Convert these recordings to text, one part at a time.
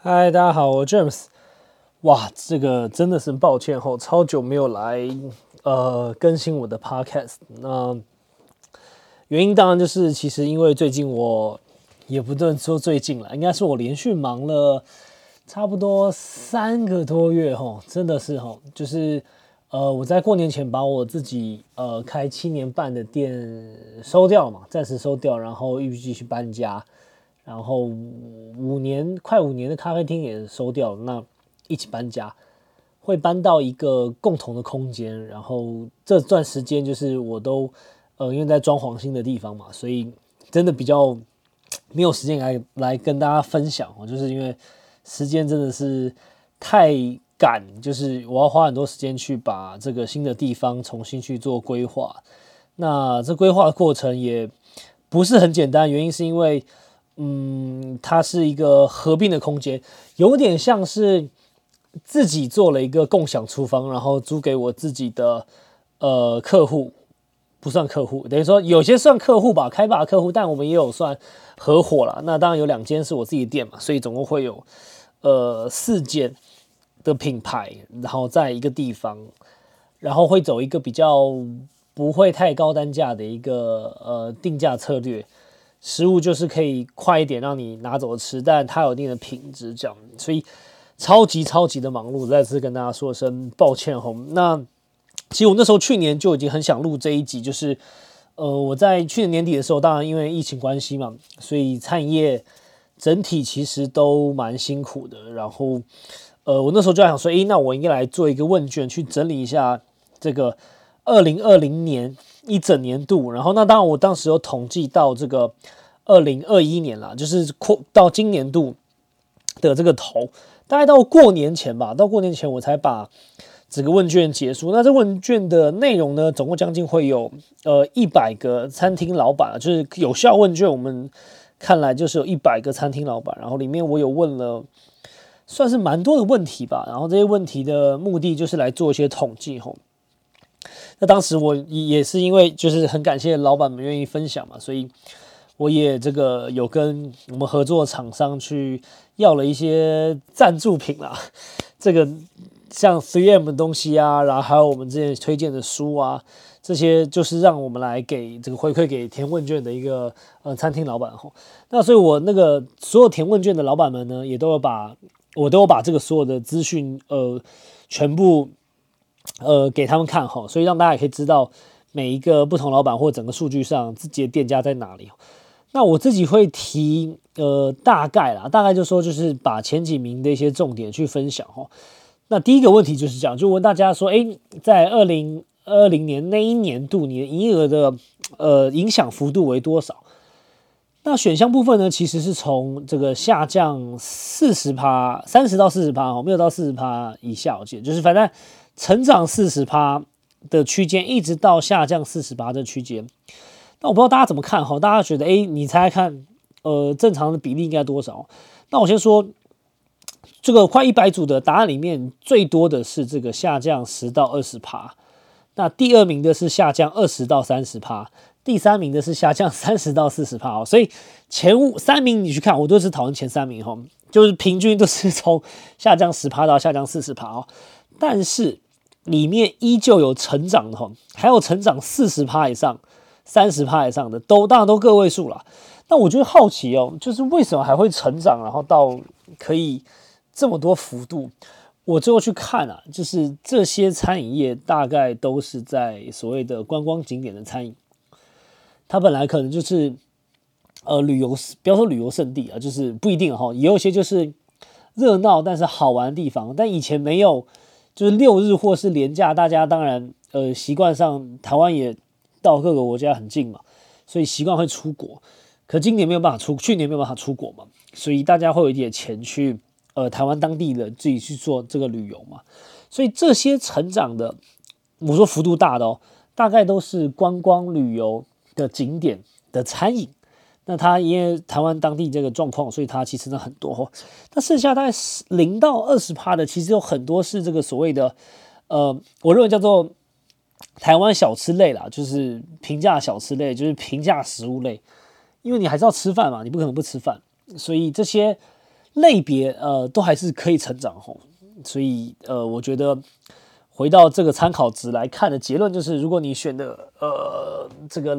嗨，大家好，我 James。哇，这个真的是抱歉吼，超久没有来呃更新我的 Podcast。那原因当然就是，其实因为最近我也不能说最近了，应该是我连续忙了差不多三个多月吼，真的是吼，就是呃我在过年前把我自己呃开七年半的店收掉嘛，暂时收掉，然后预计去搬家。然后五年快五年的咖啡厅也收掉了，那一起搬家，会搬到一个共同的空间。然后这段时间就是我都呃因为在装潢新的地方嘛，所以真的比较没有时间来来跟大家分享我，就是因为时间真的是太赶，就是我要花很多时间去把这个新的地方重新去做规划。那这规划的过程也不是很简单，原因是因为。嗯，它是一个合并的空间，有点像是自己做了一个共享厨房，然后租给我自己的呃客户，不算客户，等于说有些算客户吧，开发客户，但我们也有算合伙了。那当然有两间是我自己的店嘛，所以总共会有呃四间的品牌，然后在一个地方，然后会走一个比较不会太高单价的一个呃定价策略。食物就是可以快一点让你拿走吃，但它有一定的品质，这样，所以超级超级的忙碌。再次跟大家说声抱歉吼。那其实我那时候去年就已经很想录这一集，就是呃我在去年年底的时候，当然因为疫情关系嘛，所以餐饮业整体其实都蛮辛苦的。然后呃我那时候就想说，诶，那我应该来做一个问卷，去整理一下这个二零二零年。一整年度，然后那当然，我当时有统计到这个二零二一年啦，就是扩到今年度的这个头，大概到过年前吧，到过年前我才把整个问卷结束。那这问卷的内容呢，总共将近会有呃一百个餐厅老板，就是有效问卷，我们看来就是有一百个餐厅老板，然后里面我有问了算是蛮多的问题吧，然后这些问题的目的就是来做一些统计吼。那当时我也是因为就是很感谢老板们愿意分享嘛，所以我也这个有跟我们合作厂商去要了一些赞助品啦，这个像 3M 的东西啊，然后还有我们之前推荐的书啊，这些就是让我们来给这个回馈给填问卷的一个呃餐厅老板吼。那所以我那个所有填问卷的老板们呢，也都有把我都有把这个所有的资讯呃全部。呃，给他们看哈，所以让大家也可以知道每一个不同老板或整个数据上自己的店家在哪里。那我自己会提呃大概啦，大概就说就是把前几名的一些重点去分享哈。那第一个问题就是这样，就问大家说，哎，在二零二零年那一年度，你的营业额的呃影响幅度为多少？那选项部分呢，其实是从这个下降四十趴，三十到四十趴哦，没有到四十趴以下，我记得就是反正。成长四十趴的区间，一直到下降四十八的区间。那我不知道大家怎么看哈？大家觉得，哎，你猜猜看，呃，正常的比例应该多少？那我先说，这个快一百组的答案里面，最多的是这个下降十到二十趴。那第二名的是下降二十到三十趴，第三名的是下降三十到四十趴哦。所以前五三名你去看，我都是讨论前三名哈，就是平均都是从下降十趴到下降四十趴哦。但是里面依旧有成长的哈，还有成长四十趴以上、三十趴以上的，都当然都个位数了。那我觉得好奇哦，就是为什么还会成长，然后到可以这么多幅度？我最后去看啊，就是这些餐饮业大概都是在所谓的观光景点的餐饮，它本来可能就是呃旅游，不要说旅游胜地啊，就是不一定哈，也有些就是热闹但是好玩的地方，但以前没有。就是六日或是连假，大家当然呃习惯上台湾也到各个国家很近嘛，所以习惯会出国。可今年没有办法出，去年没有办法出国嘛，所以大家会有一点钱去呃台湾当地的自己去做这个旅游嘛。所以这些成长的，我说幅度大的哦，大概都是观光旅游的景点的餐饮。那它因为台湾当地这个状况，所以它其实呢很多。哦那剩下大概十零到二十趴的，其实有很多是这个所谓的，呃，我认为叫做台湾小吃类啦，就是平价小吃类，就是平价食物类。因为你还是要吃饭嘛，你不可能不吃饭，所以这些类别呃都还是可以成长吼，所以呃我觉得回到这个参考值来看的结论就是，如果你选的呃这个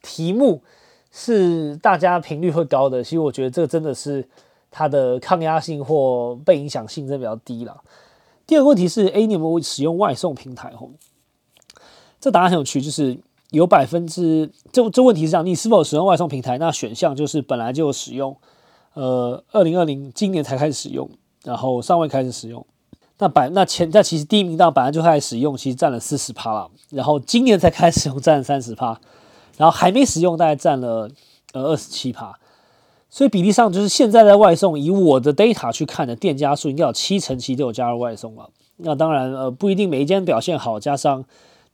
题目是大家频率会高的，其实我觉得这个真的是它的抗压性或被影响性真的比较低了。第二个问题是，哎，你有没有使用外送平台吼？这答案很有趣，就是有百分之这这问题是这样，你是否使用外送平台？那选项就是本来就使用。呃，二零二零今年才开始使用，然后尚未开始使用。那百那前那其实第一名到本来就开始使用，其实占了四十趴了。然后今年才开始使用，占了三十趴。然后还没使用，大概占了呃二十七趴。所以比例上就是现在在外送，以我的 data 去看的店家数，应该有七成其实都有加入外送了。那当然呃不一定每一间表现好，加上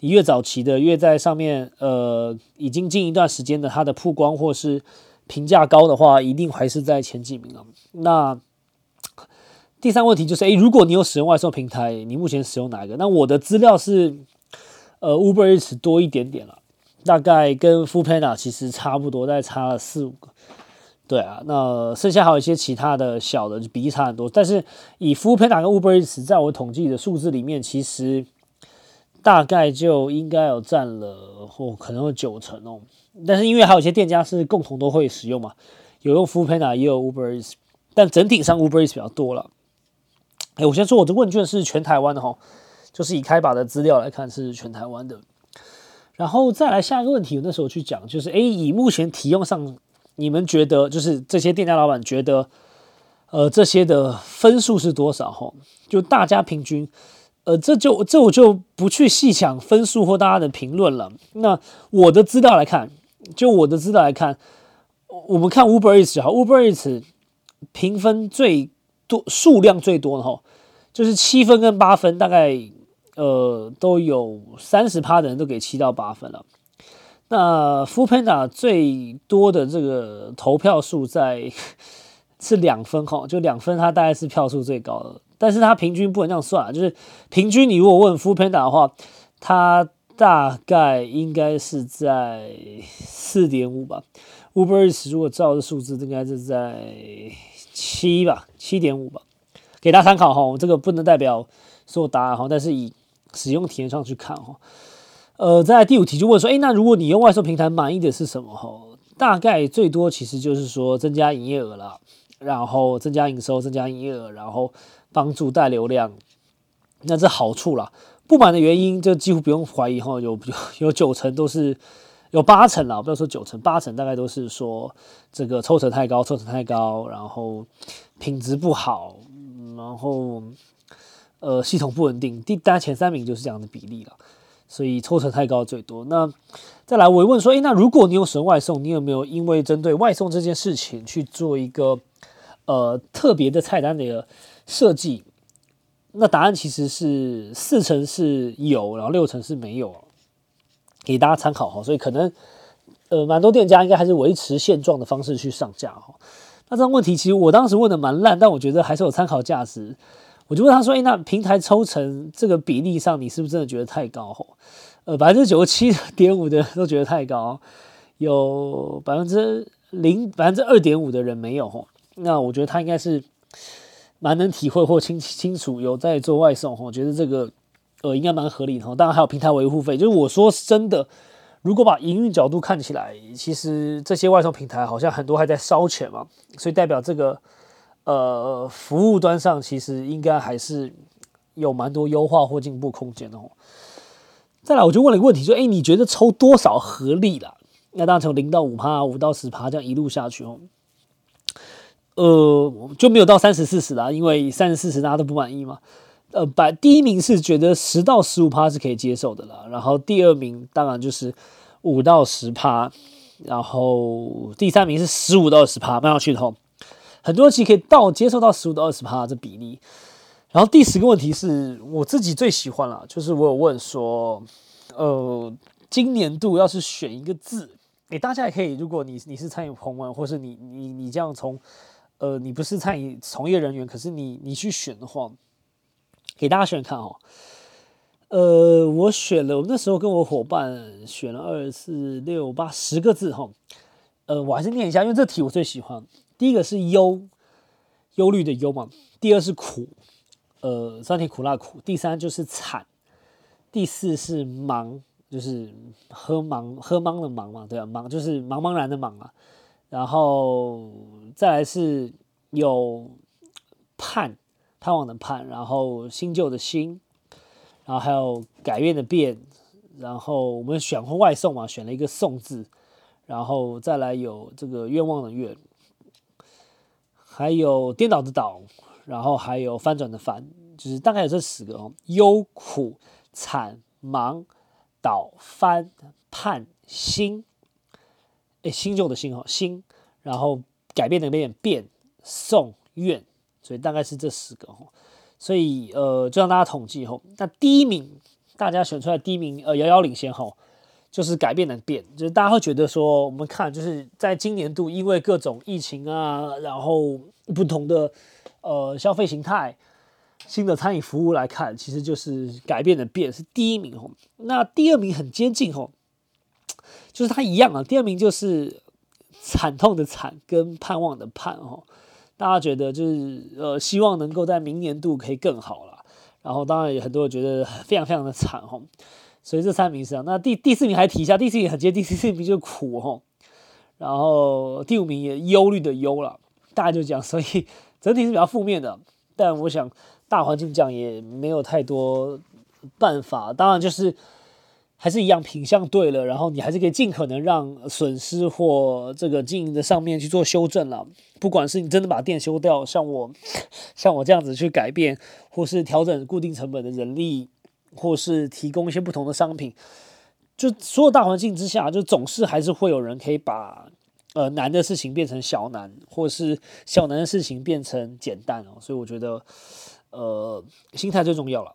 你越早期的越在上面呃已经近一段时间的，它的曝光或是。评价高的话，一定还是在前几名啊。那第三问题就是，诶，如果你有使用外送平台，你目前使用哪一个？那我的资料是，呃，Uber Eats 多一点点了，大概跟 Fu Panda 其实差不多，大概差了四五个。对啊，那剩下还有一些其他的小的就比例差很多。但是以 Fu Panda 跟 Uber Eats 在我统计的数字里面，其实大概就应该有占了，或可能有九成哦。但是因为还有一些店家是共同都会使用嘛，有用 Fu Panda 也有 Uber Eats，但整体上 Uber Eats 比较多了。哎，我先说我的问卷是全台湾的哈，就是以开把的资料来看是全台湾的。然后再来下一个问题，我那时候去讲就是，哎，以目前体用上，你们觉得就是这些店家老板觉得，呃，这些的分数是多少哈？就大家平均。呃，这就这我就不去细讲分数或大家的评论了。那我的资料来看，就我的资料来看，我们看 Uber Eats 哈，Uber Eats 评分最多、数量最多的哈，就是七分跟八分，大概呃都有三十趴的人都给七到八分了。那 f o o Panda 最多的这个投票数在 是两分哈，就两分，它大概是票数最高的。但是它平均不能这样算啊，就是平均你如果问 fu panda 的话，它大概应该是在四点五吧。Uber Eats 如果照这数字，应该是在七吧，七点五吧。给大家参考哈，这个不能代表所有答案哈，但是以使用体验上去看哈。呃，在第五题就问说，哎，那如果你用外售平台满意的是什么哈？大概最多其实就是说增加营业额了，然后增加营收，增加营业额，然后。帮助带流量，那这好处啦。不满的原因就几乎不用怀疑哈，有有 有九成都是，有八成啦，不要说九成，八成大概都是说这个抽成太高，抽成太高，然后品质不好，然后呃系统不稳定。第大家前三名就是这样的比例了，所以抽成太高最多。那再来我问说，诶，那如果你有使用外送，你有没有因为针对外送这件事情去做一个呃特别的菜单的？设计，那答案其实是四成是有，然后六成是没有，给大家参考哈。所以可能呃，蛮多店家应该还是维持现状的方式去上架哈。那这个问题其实我当时问的蛮烂，但我觉得还是有参考价值。我就问他说：“哎，那平台抽成这个比例上，你是不是真的觉得太高？呃，百分之九十七点五的人都觉得太高，有百分之零百分之二点五的人没有哈。那我觉得他应该是。”蛮能体会或清清楚有在做外送，我觉得这个呃应该蛮合理的。当然还有平台维护费，就是我说真的，如果把营运角度看起来，其实这些外送平台好像很多还在烧钱嘛，所以代表这个呃服务端上其实应该还是有蛮多优化或进步空间的哦。再来，我就问了一个问题，说：哎，你觉得抽多少合理啦？那当然从零到五趴，五到十趴这样一路下去哦。呃，就没有到三十四十啦，因为三十四十大家都不满意嘛。呃，百第一名是觉得十到十五趴是可以接受的啦，然后第二名当然就是五到十趴，然后第三名是十五到十趴，蛮有趣的吼。很多人其实可以到接受到十五到二十趴这比例。然后第十个问题是我自己最喜欢了，就是我有问说，呃，今年度要是选一个字，诶，大家也可以，如果你你是参与朋友，或是你你你这样从呃，你不是餐饮从业人员，可是你你去选的话，给大家选看哦。呃，我选了，我那时候跟我伙伴选了二四六八十个字哈。呃，我还是念一下，因为这题我最喜欢。第一个是忧，忧虑的忧嘛。第二是苦，呃，酸甜苦辣苦。第三就是惨，第四是忙，就是喝茫喝茫的茫嘛，对啊，茫就是茫茫然的茫啊。然后再来是有盼，盼望的盼，然后新旧的新，然后还有改变的变，然后我们选婚外送嘛，选了一个送字，然后再来有这个愿望的愿，还有颠倒的倒，然后还有翻转的翻，就是大概有这十个哦：忧、苦、惨、忙、倒、翻、盼、新。哎，新旧的新哦新，然后改变的变变送愿，所以大概是这十个哦。所以呃，就让大家统计后，那第一名大家选出来第一名呃遥遥领先哈，就是改变的变，就是大家会觉得说，我们看就是在今年度因为各种疫情啊，然后不同的呃消费形态、新的餐饮服务来看，其实就是改变的变是第一名哦。那第二名很接近哦。就是它一样啊，第二名就是惨痛的惨跟盼望的盼哦，大家觉得就是呃希望能够在明年度可以更好了，然后当然有很多人觉得非常非常的惨哦，所以这三名是这样。那第第四名还提一下，第四名很接，第四名就苦哦，然后第五名也忧虑的忧了，大概就这样，所以整体是比较负面的。但我想大环境讲也没有太多办法，当然就是。还是一样，品相对了，然后你还是可以尽可能让损失或这个经营的上面去做修正了。不管是你真的把店修掉，像我 像我这样子去改变，或是调整固定成本的人力，或是提供一些不同的商品，就所有大环境之下，就总是还是会有人可以把呃难的事情变成小难，或是小难的事情变成简单哦。所以我觉得，呃，心态最重要了。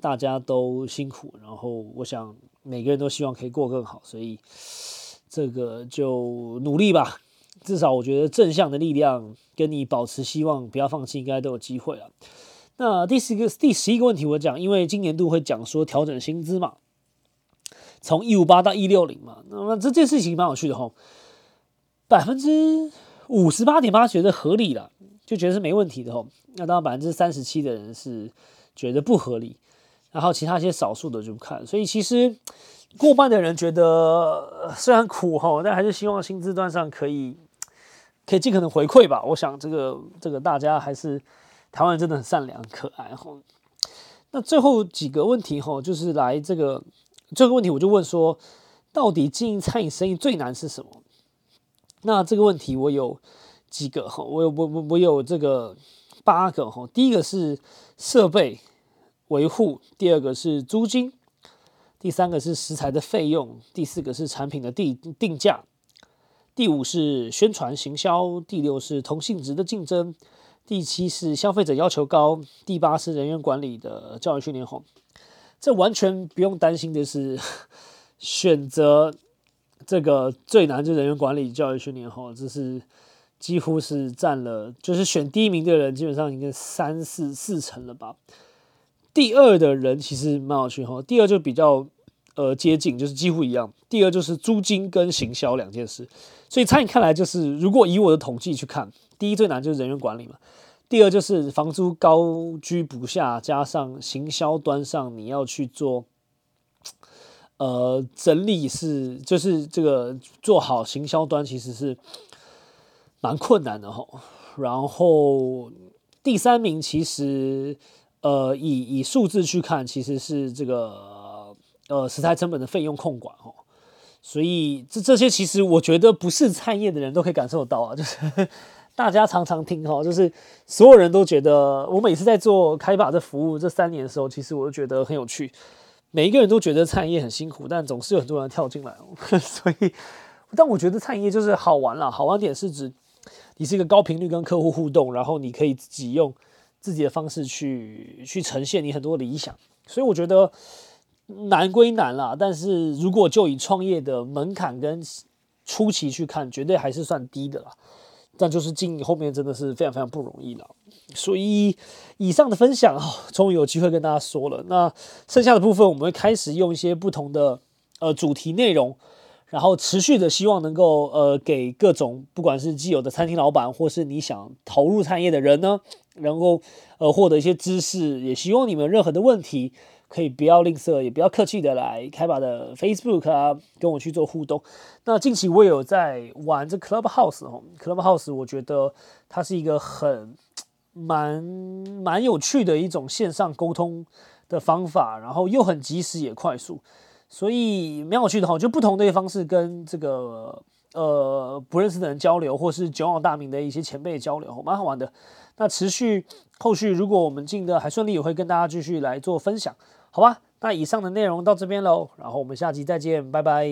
大家都辛苦，然后我想。每个人都希望可以过更好，所以这个就努力吧。至少我觉得正向的力量跟你保持希望，不要放弃，应该都有机会了。那第十个、第十一个问题，我讲，因为今年度会讲说调整薪资嘛，从一五八到一六零嘛。那么这件事情蛮有趣的吼，百分之五十八点八觉得合理了，就觉得是没问题的吼。那当然百分之三十七的人是觉得不合理。然后其他一些少数的就不看，所以其实过半的人觉得虽然苦吼，但还是希望薪资端上可以可以尽可能回馈吧。我想这个这个大家还是台湾人真的很善良可爱哈。那最后几个问题哈，就是来这个这个问题我就问说，到底经营餐饮生意最难是什么？那这个问题我有几个哈，我有我我我有这个八个哈。第一个是设备。维护，第二个是租金，第三个是食材的费用，第四个是产品的定定价，第五是宣传行销，第六是同性质的竞争，第七是消费者要求高，第八是人员管理的教育训练好，这完全不用担心的是选择这个最难就人员管理教育训练好，这是几乎是占了，就是选第一名的人基本上应该三四四成了吧。第二的人其实蛮有趣哈，第二就比较呃接近，就是几乎一样。第二就是租金跟行销两件事，所以餐饮看来就是，如果以我的统计去看，第一最难就是人员管理嘛，第二就是房租高居不下，加上行销端上你要去做呃整理是，就是这个做好行销端其实是蛮困难的哈。然后第三名其实。呃，以以数字去看，其实是这个呃食材成本的费用控管哦，所以这这些其实我觉得不是餐业的人都可以感受到啊，就是 大家常常听哈，就是所有人都觉得，我每次在做开把这服务这三年的时候，其实我都觉得很有趣，每一个人都觉得餐饮很辛苦，但总是有很多人跳进来，所以但我觉得餐饮就是好玩了，好玩点是指你是一个高频率跟客户互动，然后你可以自己用。自己的方式去去呈现你很多理想，所以我觉得难归难啦，但是如果就以创业的门槛跟初期去看，绝对还是算低的啦。但就是经营后面真的是非常非常不容易了。所以以上的分享啊，终于有机会跟大家说了。那剩下的部分我们会开始用一些不同的呃主题内容，然后持续的希望能够呃给各种不管是既有的餐厅老板，或是你想投入产业的人呢，能够呃获得一些知识，也希望你们任何的问题可以不要吝啬，也不要客气的来开把的 Facebook 啊跟我去做互动。那近期我也有在玩这 Clubhouse 哦，Clubhouse 我觉得它是一个很蛮蛮有趣的一种线上沟通的方法，然后又很及时也快速。所以蛮有趣的哈，就不同的一方式跟这个呃不认识的人交流，或是久仰大名的一些前辈交流，蛮好玩的。那持续后续，如果我们进的还顺利，也会跟大家继续来做分享，好吧？那以上的内容到这边喽，然后我们下期再见，拜拜。